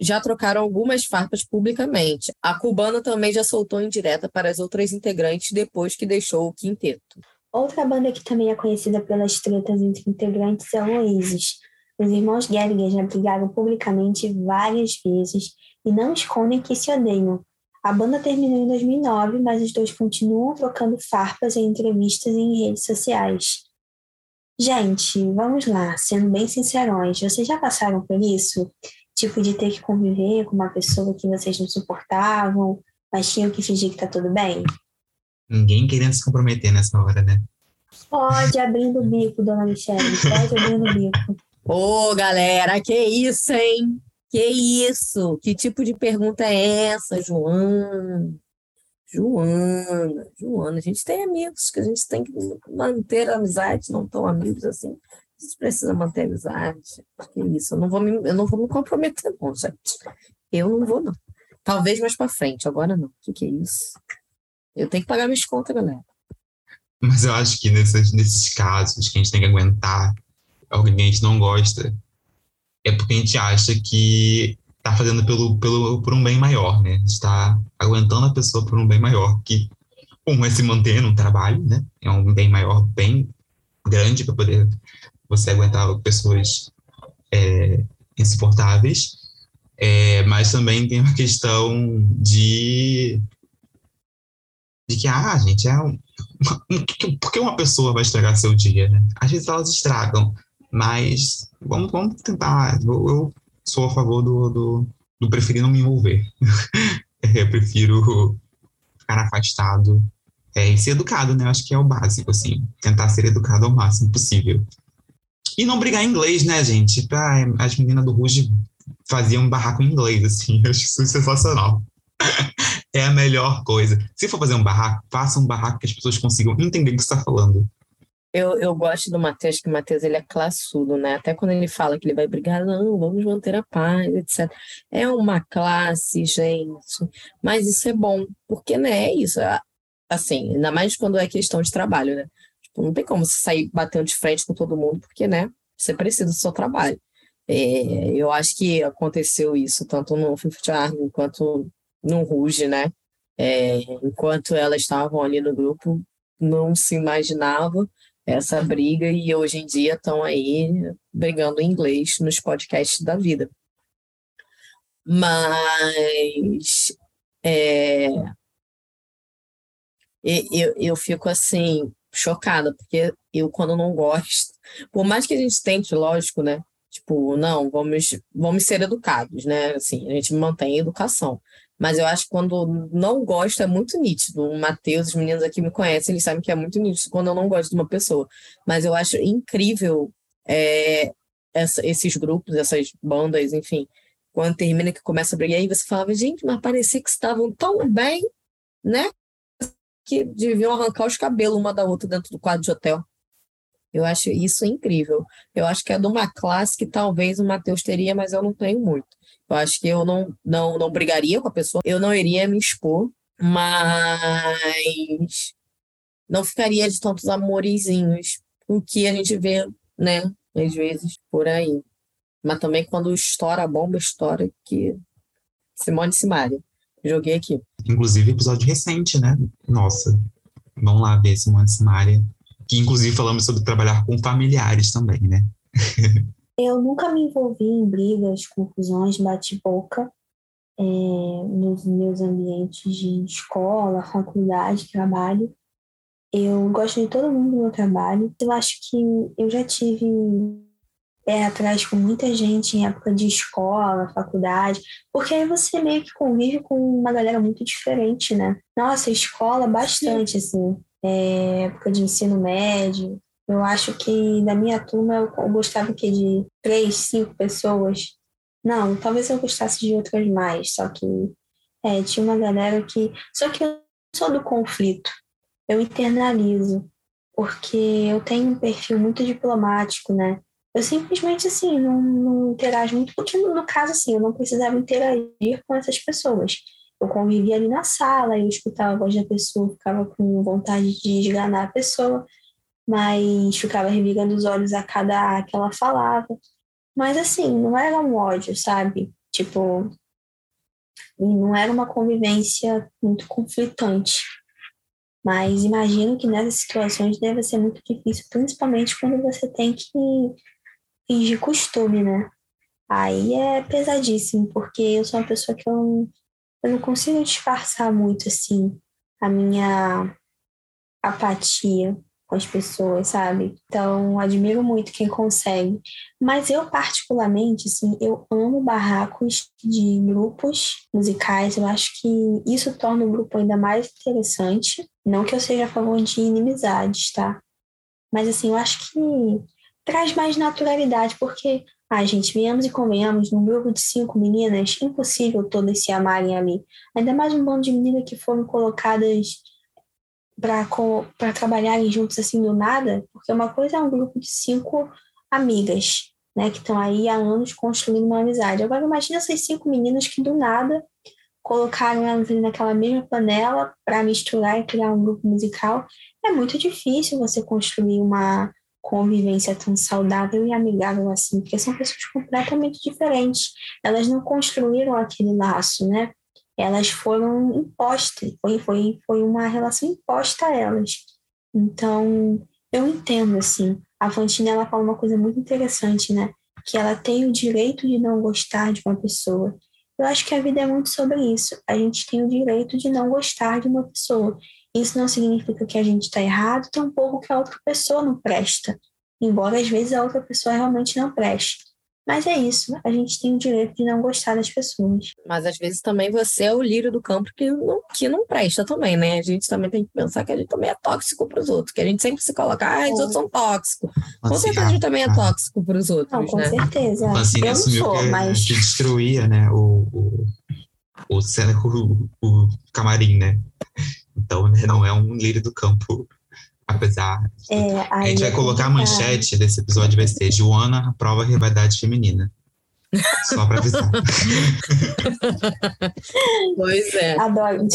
já trocaram algumas farpas publicamente. A cubana também já soltou indireta para as outras integrantes depois que deixou o quinteto. Outra banda que também é conhecida pelas tretas entre integrantes é Oasis. Os irmãos Gallagher já brigaram publicamente várias vezes e não escondem que se odeiam. A banda terminou em 2009, mas os dois continuam trocando farpas em entrevistas e em redes sociais. Gente, vamos lá, sendo bem sincerões, vocês já passaram por isso? Tipo de ter que conviver com uma pessoa que vocês não suportavam, mas tinham que fingir que tá tudo bem? Ninguém querendo se comprometer nessa hora, né? Pode abrindo o bico, dona Michelle, pode abrindo o bico. Ô, galera, que isso, hein? Que isso? Que tipo de pergunta é essa, João? Joana, Joana, a gente tem amigos que a gente tem que manter a amizade, não tão amigos assim. Gente precisa manter a amizade. Que isso, eu não vou me, eu não vou me comprometer, não, gente. Eu não vou, não. Talvez mais para frente, agora não. O que, que é isso? Eu tenho que pagar minhas contas, galera. Mas eu acho que nesses, nesses casos que a gente tem que aguentar alguém que a gente não gosta, é porque a gente acha que tá fazendo pelo, pelo, por um bem maior, né? A gente tá aguentando a pessoa por um bem maior, que um é se manter no trabalho, né? É um bem maior, bem grande para poder você aguentar pessoas é, insuportáveis. É, mas também tem uma questão de de que, ah, gente, é um, por que uma pessoa vai estragar seu dia, né? Às vezes elas estragam, mas vamos, vamos tentar. Eu, eu sou a favor do, do, do preferir não me envolver. <laughs> eu prefiro ficar afastado é, e ser educado, né? Acho que é o básico, assim. Tentar ser educado ao máximo possível. E não brigar em inglês, né, gente? As meninas do Ruge faziam um barraco em inglês, assim. Eu acho isso sensacional. <laughs> é a melhor coisa. Se for fazer um barraco, faça um barraco que as pessoas consigam entender o que você está falando. Eu, eu gosto do Matheus, que o Matheus ele é classudo, né? Até quando ele fala que ele vai brigar, não, vamos manter a paz, etc. É uma classe, gente. Mas isso é bom, porque, né, é isso. Assim, ainda mais quando é questão de trabalho, né? Tipo, não tem como você sair batendo de frente com todo mundo, porque, né, você precisa do seu trabalho. É, eu acho que aconteceu isso tanto no Fifth Army quanto no Ruge, né? É, enquanto elas estavam ali no grupo, não se imaginava essa briga e hoje em dia estão aí brigando em inglês nos podcasts da vida. Mas é, eu, eu fico assim, chocada, porque eu, quando não gosto, <laughs> por mais que a gente tente, lógico, né? Tipo, não, vamos, vamos ser educados, né? Assim, a gente mantém a educação. Mas eu acho que quando não gosto é muito nítido. O Matheus, os meninos aqui me conhecem, eles sabem que é muito nítido quando eu não gosto de uma pessoa. Mas eu acho incrível é, essa, esses grupos, essas bandas, enfim. Quando termina que começa a brigar, aí você falava, gente, mas parecia que estavam tão bem, né? Que deviam arrancar os cabelos uma da outra dentro do quadro de hotel. Eu acho isso incrível. Eu acho que é de uma classe que talvez o Matheus teria, mas eu não tenho muito. Eu acho que eu não, não, não brigaria com a pessoa, eu não iria me expor, mas não ficaria de tantos amorizinhos, o que a gente vê, né, às vezes por aí. Mas também quando estoura a bomba, estoura que Simone Simaria. Joguei aqui. Inclusive, episódio recente, né? Nossa, vamos lá ver Simone Simaria. Que inclusive falamos sobre trabalhar com familiares também, né? <laughs> Eu nunca me envolvi em brigas, confusões, bate-boca é, nos meus ambientes de escola, faculdade, trabalho. Eu gosto de todo mundo do meu trabalho. Eu acho que eu já tive pé atrás com muita gente em época de escola, faculdade, porque aí você meio que convive com uma galera muito diferente, né? Nossa, escola bastante, assim. É, época de ensino médio, eu acho que da minha turma eu gostava que de três, cinco pessoas. Não, talvez eu gostasse de outras mais, só que é, tinha uma galera que. Só que eu sou do conflito, eu internalizo, porque eu tenho um perfil muito diplomático, né? Eu simplesmente, assim, não, não interajo muito, porque no caso, assim, eu não precisava interagir com essas pessoas. Eu convivia ali na sala, eu escutava a voz da pessoa, ficava com vontade de esganar a pessoa mas ficava revirando os olhos a cada A que ela falava. Mas assim, não era um ódio, sabe? Tipo, não era uma convivência muito conflitante. Mas imagino que nessas situações deve ser muito difícil, principalmente quando você tem que fingir costume, né? Aí é pesadíssimo, porque eu sou uma pessoa que eu eu não consigo disfarçar muito, assim, a minha apatia com as pessoas, sabe? Então, admiro muito quem consegue. Mas eu, particularmente, assim, eu amo barracos de grupos musicais. Eu acho que isso torna o grupo ainda mais interessante. Não que eu seja a favor de inimizades, tá? Mas, assim, eu acho que traz mais naturalidade, porque Ah, gente, viemos e convenhamos, num grupo de cinco meninas, impossível todas se amarem ali. Ainda mais um bando de meninas que foram colocadas para trabalharem juntos assim do nada, porque uma coisa é um grupo de cinco amigas, né, que estão aí há anos construindo uma amizade. Agora imagina essas cinco meninas que do nada colocaram elas ali naquela mesma panela para misturar e criar um grupo musical. É muito difícil você construir uma convivência tão saudável e amigável assim, porque são pessoas completamente diferentes. Elas não construíram aquele laço, né? elas foram impostas, foi, foi, foi uma relação imposta a elas. Então, eu entendo, assim, a Fantine, ela fala uma coisa muito interessante, né? Que ela tem o direito de não gostar de uma pessoa. Eu acho que a vida é muito sobre isso. A gente tem o direito de não gostar de uma pessoa. Isso não significa que a gente está errado, tampouco que a outra pessoa não presta. Embora às vezes a outra pessoa realmente não preste. Mas é isso, a gente tem o direito de não gostar das pessoas. Mas às vezes também você é o lírio do campo que não, que não presta também, né? A gente também tem que pensar que a gente também é tóxico para os outros, que a gente sempre se coloca, ah, os outros são tóxicos. Com certeza a gente também é tóxico para os outros, não, com né? certeza. Assim, eu não sou, que, mas... que destruía, né, o, o, o, o, o camarim, né? Então, né, não é um lírio do campo apesar. É, a gente vai colocar a manchete desse episódio, vai ser Joana aprova a rivalidade feminina. Só para avisar. <laughs> pois é. Adoro. <laughs>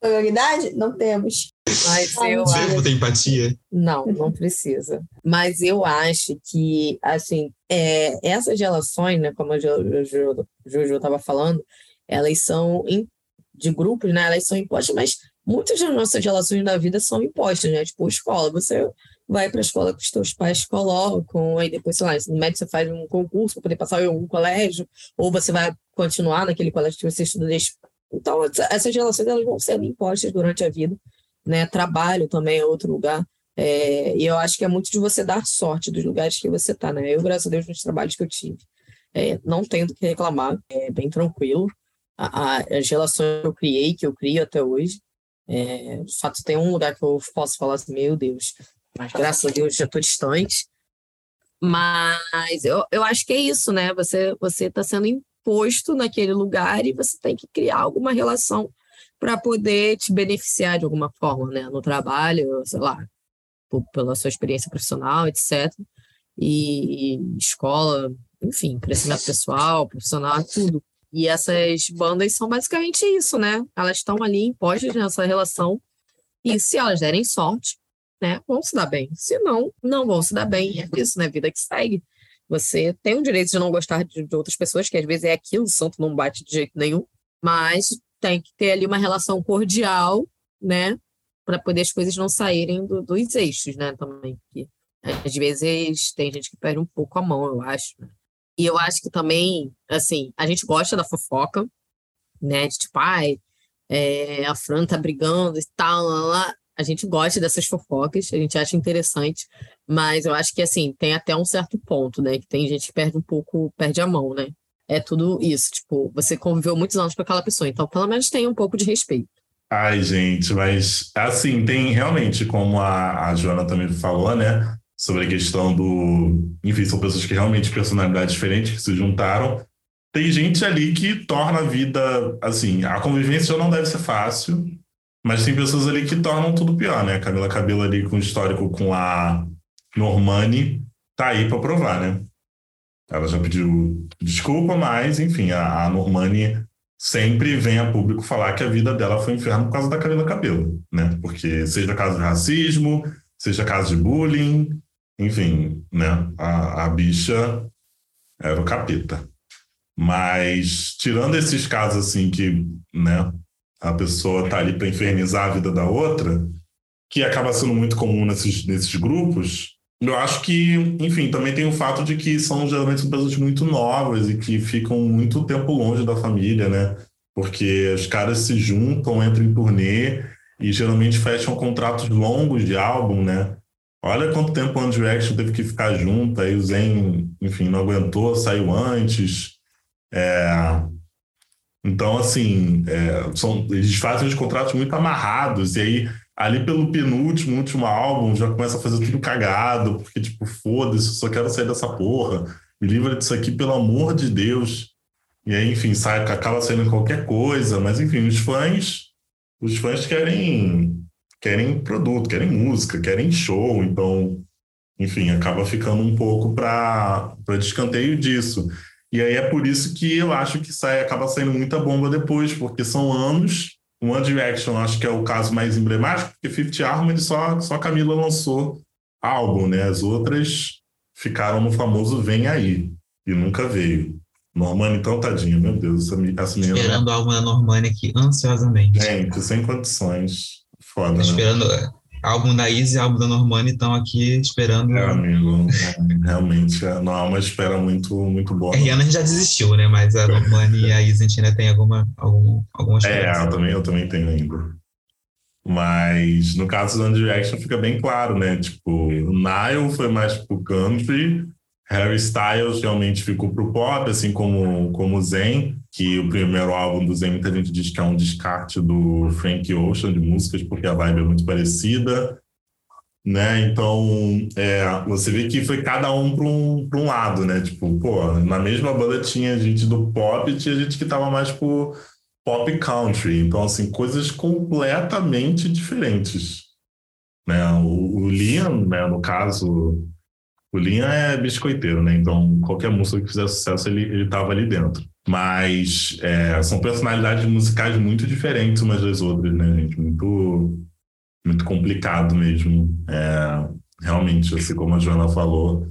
Prioridade? Não temos. Mas eu Devo ter empatia? Não, não precisa. Mas eu acho que, assim, é, essas relações, né, como a Juju estava falando, elas são de grupos, né? Elas são impostas, mas muitas das nossas relações na vida são impostas, né? Tipo, escola, você vai para a escola que os teus pais colocam, aí depois, sei lá, no médio você faz um concurso para poder passar em algum colégio, ou você vai continuar naquele colégio que você estuda desde... Então, essas relações elas vão sendo impostas durante a vida, né? Trabalho também é outro lugar. É, e eu acho que é muito de você dar sorte dos lugares que você está, né? Eu, graças a Deus, nos trabalhos que eu tive, é, não tenho do que reclamar, é bem tranquilo. A, a, as relações que eu criei, que eu crio até hoje, é, de fato, tem um lugar que eu posso falar assim, meu Deus, mas graças a Deus já estou distante. Mas eu, eu acho que é isso, né? Você você está sendo imposto naquele lugar e você tem que criar alguma relação para poder te beneficiar de alguma forma, né? No trabalho, sei lá, por, pela sua experiência profissional, etc. E, e escola, enfim, crescimento pessoal, profissional, tudo. E essas bandas são basicamente isso, né? Elas estão ali impostas nessa relação e se elas derem sorte, né, vão se dar bem. Se não, não vão se dar bem. É isso, né? Vida que segue. Você tem o direito de não gostar de, de outras pessoas, que às vezes é aquilo, o santo não bate de jeito nenhum, mas tem que ter ali uma relação cordial, né? Para poder as coisas não saírem do, dos eixos, né? Também. Porque às vezes tem gente que perde um pouco a mão, eu acho. Né? E eu acho que também, assim, a gente gosta da fofoca, né? De tipo, ai, é, a Fran tá brigando e tal, lá, lá. A gente gosta dessas fofocas, a gente acha interessante, mas eu acho que, assim, tem até um certo ponto, né? Que tem gente que perde um pouco, perde a mão, né? É tudo isso, tipo, você conviveu muitos anos com aquela pessoa, então pelo menos tem um pouco de respeito. Ai, gente, mas assim, tem realmente, como a, a Joana também falou, né? Sobre a questão do. Enfim, são pessoas que realmente personalidades diferentes que se juntaram. Tem gente ali que torna a vida. Assim, a convivência já não deve ser fácil, mas tem pessoas ali que tornam tudo pior, né? A Camila Cabelo ali com histórico com a Normani tá aí para provar, né? Ela já pediu desculpa, mas, enfim, a, a Normani sempre vem a público falar que a vida dela foi um inferno por causa da Camila Cabelo, né? Porque seja caso de racismo, seja caso de bullying, enfim, né? A, a bicha era o capeta. Mas, tirando esses casos assim que, né? A pessoa tá ali para infernizar a vida da outra, que acaba sendo muito comum nesses, nesses grupos, eu acho que, enfim, também tem o fato de que são geralmente pessoas muito novas e que ficam muito tempo longe da família, né? Porque os caras se juntam, entram em turnê e geralmente fecham contratos longos de álbum, né? Olha quanto tempo o One Direction teve que ficar junto, aí o Zen, enfim, não aguentou, saiu antes. É... Então, assim, é, são, eles fazem os contratos muito amarrados, e aí ali pelo penúltimo, último álbum, já começa a fazer tudo cagado, porque, tipo, foda-se, só quero sair dessa porra. Me livra disso aqui, pelo amor de Deus. E aí, enfim, sai, acaba saindo qualquer coisa, mas enfim, os fãs, os fãs querem querem produto, querem música, querem show, então, enfim, acaba ficando um pouco para descanteio disso. E aí é por isso que eu acho que sai, acaba saindo muita bomba depois, porque são anos. One Direction acho que é o caso mais emblemático, porque Fifth Harmony só, só Camila lançou álbum, né? As outras ficaram no famoso Vem Aí, e nunca veio. Normani, então, tadinha, meu Deus, essa, essa menina... Esperando o álbum da Normani aqui, ansiosamente. Gente, sem condições. Foda, Esperando né? álbum da Izzy e álbum da Normani estão aqui esperando. É, amigo, realmente não há uma espera muito, muito boa. A Rihanna já desistiu, né? Mas a Normani e a Izzy a gente ainda tem alguma, alguma, alguma É, eu também, eu também tenho ainda. Mas no caso do One Direction fica bem claro, né? Tipo, o Nile foi mais pro country, Harry Styles realmente ficou pro pop, assim como, como Zen, que o primeiro álbum do Zen muita gente diz que é um descarte do Frank Ocean de músicas, porque a vibe é muito parecida. Né? Então, é, você vê que foi cada um para um, um lado, né? Tipo, pô, na mesma banda tinha gente do pop e tinha gente que tava mais por pop country. Então, assim, coisas completamente diferentes. Né? O, o Liam, né, no caso, o Liam é biscoiteiro, né? Então, qualquer música que fizer sucesso, ele, ele tava ali dentro. Mas é, são personalidades musicais muito diferentes umas das outras, né, gente? Muito, muito complicado mesmo. É, realmente, assim como a Joana falou,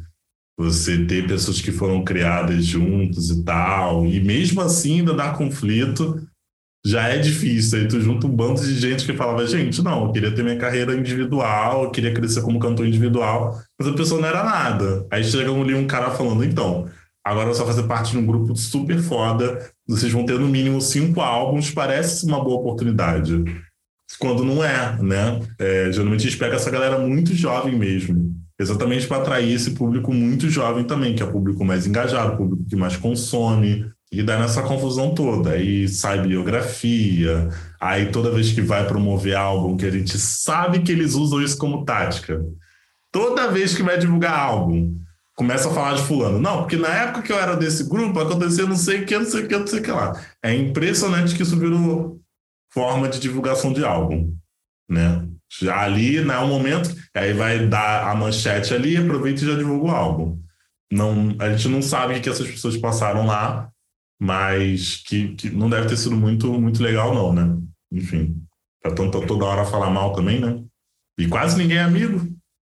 você ter pessoas que foram criadas juntos e tal, e mesmo assim ainda dá conflito, já é difícil. Aí tu junta um bando de gente que falava, gente, não, eu queria ter minha carreira individual, eu queria crescer como cantor individual, mas a pessoa não era nada. Aí chega ali um cara falando, então, agora você vai fazer parte de um grupo super foda, vocês vão ter no mínimo cinco álbuns, parece uma boa oportunidade. Quando não é, né? É, geralmente a gente pega essa galera muito jovem mesmo, exatamente para atrair esse público muito jovem também, que é o público mais engajado, o público que mais consome, e dá nessa confusão toda. Aí sai biografia, aí toda vez que vai promover álbum, que a gente sabe que eles usam isso como tática. Toda vez que vai divulgar álbum, começa a falar de fulano. Não, porque na época que eu era desse grupo, acontecia não sei o que, não sei o que, não sei o que lá. É impressionante que isso virou forma de divulgação de álbum, né? Já ali, né, um momento, aí vai dar a manchete ali, aproveita e já divulga o álbum. Não, a gente não sabe o que essas pessoas passaram lá, mas que, que não deve ter sido muito, muito legal, não, né? Enfim, pra tanto, toda hora falar mal também, né? E quase ninguém é amigo.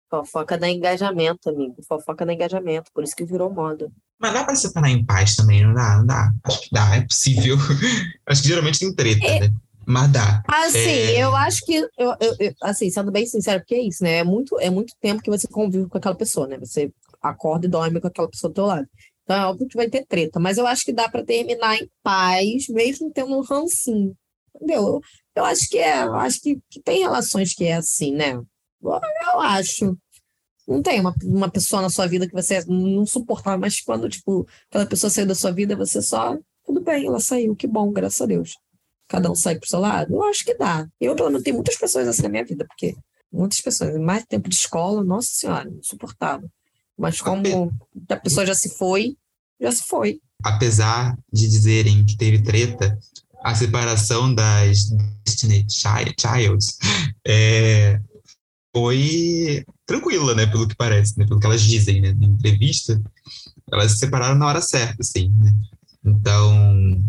Fofoca da engajamento, amigo. Fofoca da engajamento, por isso que virou moda. Mas dá pra separar em paz também, não dá? Não dá. Acho que dá, é possível. <laughs> acho que geralmente tem treta, é. né? Mas dá. Assim, é... eu acho que, eu, eu, eu, assim, sendo bem sincero, porque é isso, né? É muito, é muito tempo que você convive com aquela pessoa, né? Você acorda e dorme com aquela pessoa do teu lado. Então é óbvio que vai ter treta, mas eu acho que dá para terminar em paz, mesmo tendo um rancinho. Entendeu? Eu, acho que é, eu acho que, que tem relações que é assim, né? Eu, acho. Não tem uma, uma pessoa na sua vida que você não suportava, mas quando, tipo, aquela pessoa saiu da sua vida, você só. Tudo bem, ela saiu, que bom, graças a Deus. Cada um sai pro seu lado. Eu acho que dá. Eu, pelo menos, tenho muitas pessoas assim na minha vida, porque muitas pessoas, mais tempo de escola, nossa senhora, insuportável. Mas como a pessoa já se foi, já se foi. Apesar de dizerem que teve treta, a separação das Destiny Childs é, foi tranquila, né? Pelo que parece, né, pelo que elas dizem, né? Na entrevista, elas se separaram na hora certa, assim, né? Então,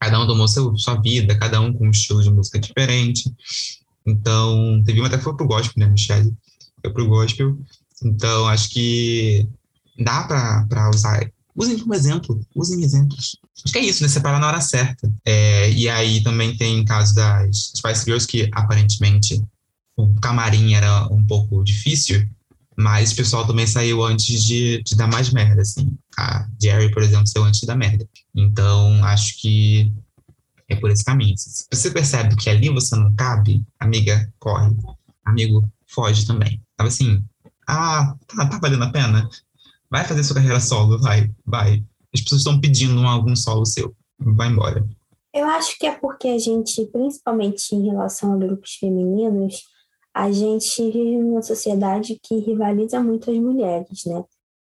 cada um tomou seu, sua vida, cada um com um estilo de música diferente. Então, teve uma até que foi pro gospel, né, Michelle? Foi pro gospel. Então, acho que dá para usar. Usem como exemplo, usem exemplos. Acho que é isso, né? Separar na hora certa. É, e aí também tem caso das Spice Girls, que aparentemente o camarim era um pouco difícil, mas o pessoal também saiu antes de, de dar mais merda, assim. A Jerry, por exemplo, saiu antes da merda. Então, acho que é por esse caminho. Se você percebe que ali você não cabe, amiga, corre. Amigo, foge também. Tava assim, ah, tá, tá valendo a pena? Vai fazer sua carreira solo, vai, vai. As pessoas estão pedindo um algum solo seu. Vai embora. Eu acho que é porque a gente, principalmente em relação a grupos femininos, a gente vive numa sociedade que rivaliza muito as mulheres, né?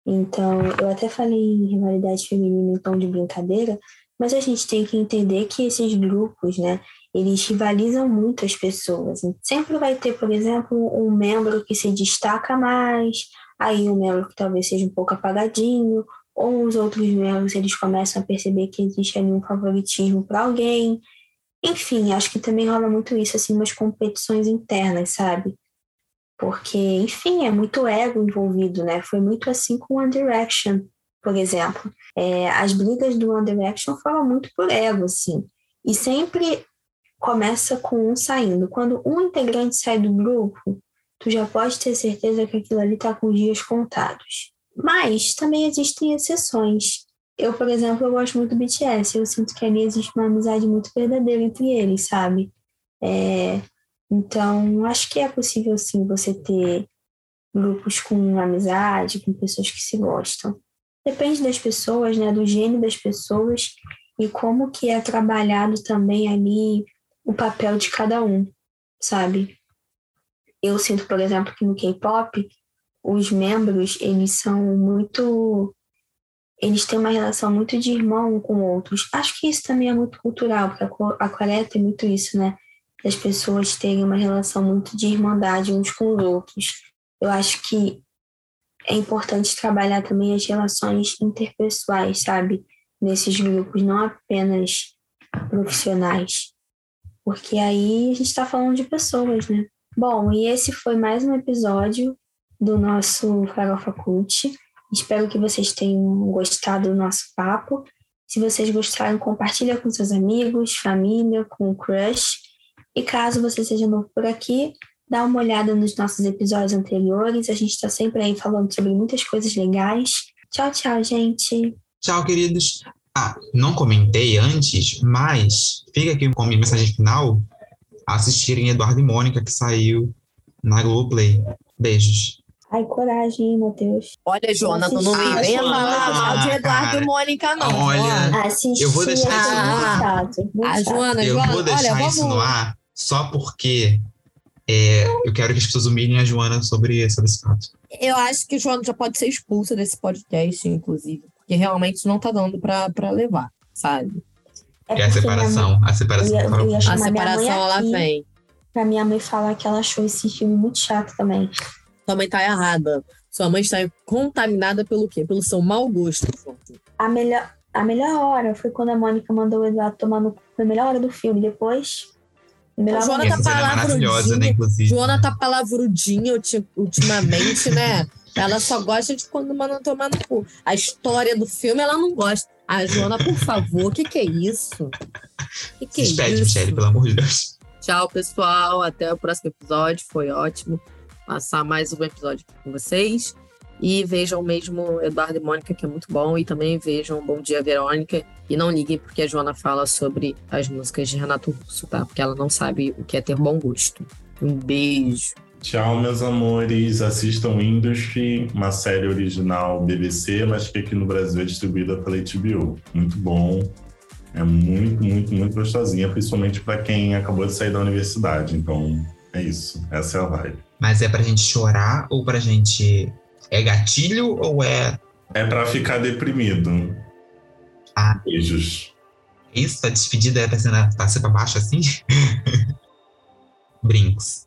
Então, eu até falei em rivalidade feminina em tom de brincadeira, mas a gente tem que entender que esses grupos, né, eles rivalizam muito as pessoas. Sempre vai ter, por exemplo, um membro que se destaca mais, aí um membro que talvez seja um pouco apagadinho, ou os outros membros eles começam a perceber que existe ali um favoritismo para alguém. Enfim, acho que também rola muito isso, assim, umas competições internas, sabe? Porque, enfim, é muito ego envolvido, né? Foi muito assim com One Direction, por exemplo. É, as brigas do One Direction foram muito por ego, assim. E sempre começa com um saindo. Quando um integrante sai do grupo, tu já pode ter certeza que aquilo ali tá com dias contados. Mas também existem exceções. Eu, por exemplo, eu gosto muito do BTS. Eu sinto que ali existe uma amizade muito verdadeira entre eles, sabe? É, então, acho que é possível, sim, você ter grupos com amizade, com pessoas que se gostam. Depende das pessoas, né? Do gênio das pessoas e como que é trabalhado também ali o papel de cada um, sabe? Eu sinto, por exemplo, que no K-pop os membros, eles são muito eles têm uma relação muito de irmão com outros. Acho que isso também é muito cultural, porque a Coreia tem muito isso, né? Das pessoas terem uma relação muito de irmandade uns com os outros. Eu acho que é importante trabalhar também as relações interpessoais, sabe? Nesses grupos, não apenas profissionais. Porque aí a gente está falando de pessoas, né? Bom, e esse foi mais um episódio do nosso Farofa Cult. Espero que vocês tenham gostado do nosso papo. Se vocês gostaram, compartilha com seus amigos, família, com o crush. E caso você seja novo por aqui, dá uma olhada nos nossos episódios anteriores. A gente está sempre aí falando sobre muitas coisas legais. Tchau, tchau, gente. Tchau, queridos. Ah, não comentei antes, mas fica aqui com a minha mensagem final assistirem Eduardo e Mônica, que saiu na Globoplay. Beijos. Ai, coragem, Matheus. Olha, Joana, tu não me ah, venha falar mal de Eduardo e Mônica, não. Olha, Assisti, eu vou deixar isso no ar. A Joana, eu Joana, vou deixar olha, isso vamos... no ar só porque é, eu quero que as pessoas humilhem a Joana sobre, sobre esse fato. Eu acho que Joana já pode ser expulsa desse podcast, inclusive, porque realmente não tá dando pra, pra levar, sabe? É, é a separação. A separação. Eu ia, eu ia a separação, ela vem. Pra minha mãe falar que ela achou esse filme muito chato também. Sua mãe tá errada. Sua mãe está contaminada pelo quê? Pelo seu mau gosto. A melhor, a melhor hora foi quando a Mônica mandou o Eduardo tomar no Foi a melhor hora do filme. Depois. A Joana tá palavrudinha. Né, Joana tá palavrudinha ultimamente, né? <laughs> Ela só gosta de quando mandam tomar no cu. A história do filme ela não gosta. A Joana, por favor, o que, que é isso? Que que é despede, Michelle, pelo amor de Deus. Tchau, pessoal. Até o próximo episódio. Foi ótimo passar mais um episódio com vocês. E vejam mesmo Eduardo e Mônica, que é muito bom. E também vejam Bom Dia Verônica. E não liguem porque a Joana fala sobre as músicas de Renato Russo, tá? Porque ela não sabe o que é ter bom gosto. Um beijo. Tchau, meus amores. Assistam Industry, uma série original BBC, mas que aqui no Brasil é distribuída pela HBO. Muito bom. É muito, muito, muito gostosinha, principalmente para quem acabou de sair da universidade. Então, é isso. Essa é a vibe. Mas é pra gente chorar ou pra gente. É gatilho ou é. É pra ficar deprimido. Ah. Beijos. Isso, a despedida é pra ser, pra ser pra baixo assim? <laughs> Brincos.